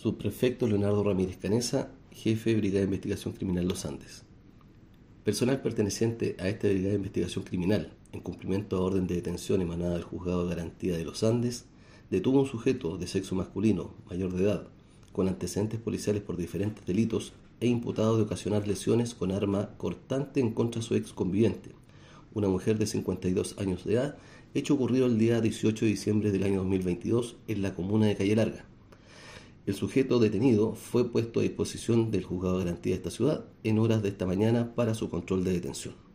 Subprefecto Leonardo Ramírez Canesa, jefe de Brigada de Investigación Criminal Los Andes. Personal perteneciente a esta Brigada de Investigación Criminal, en cumplimiento a orden de detención emanada del Juzgado de Garantía de Los Andes, detuvo un sujeto de sexo masculino, mayor de edad, con antecedentes policiales por diferentes delitos e imputado de ocasionar lesiones con arma cortante en contra de su ex conviviente, una mujer de 52 años de edad, hecho ocurrido el día 18 de diciembre del año 2022 en la comuna de Calle Larga. El sujeto detenido fue puesto a disposición del juzgado de garantía de esta ciudad en horas de esta mañana para su control de detención.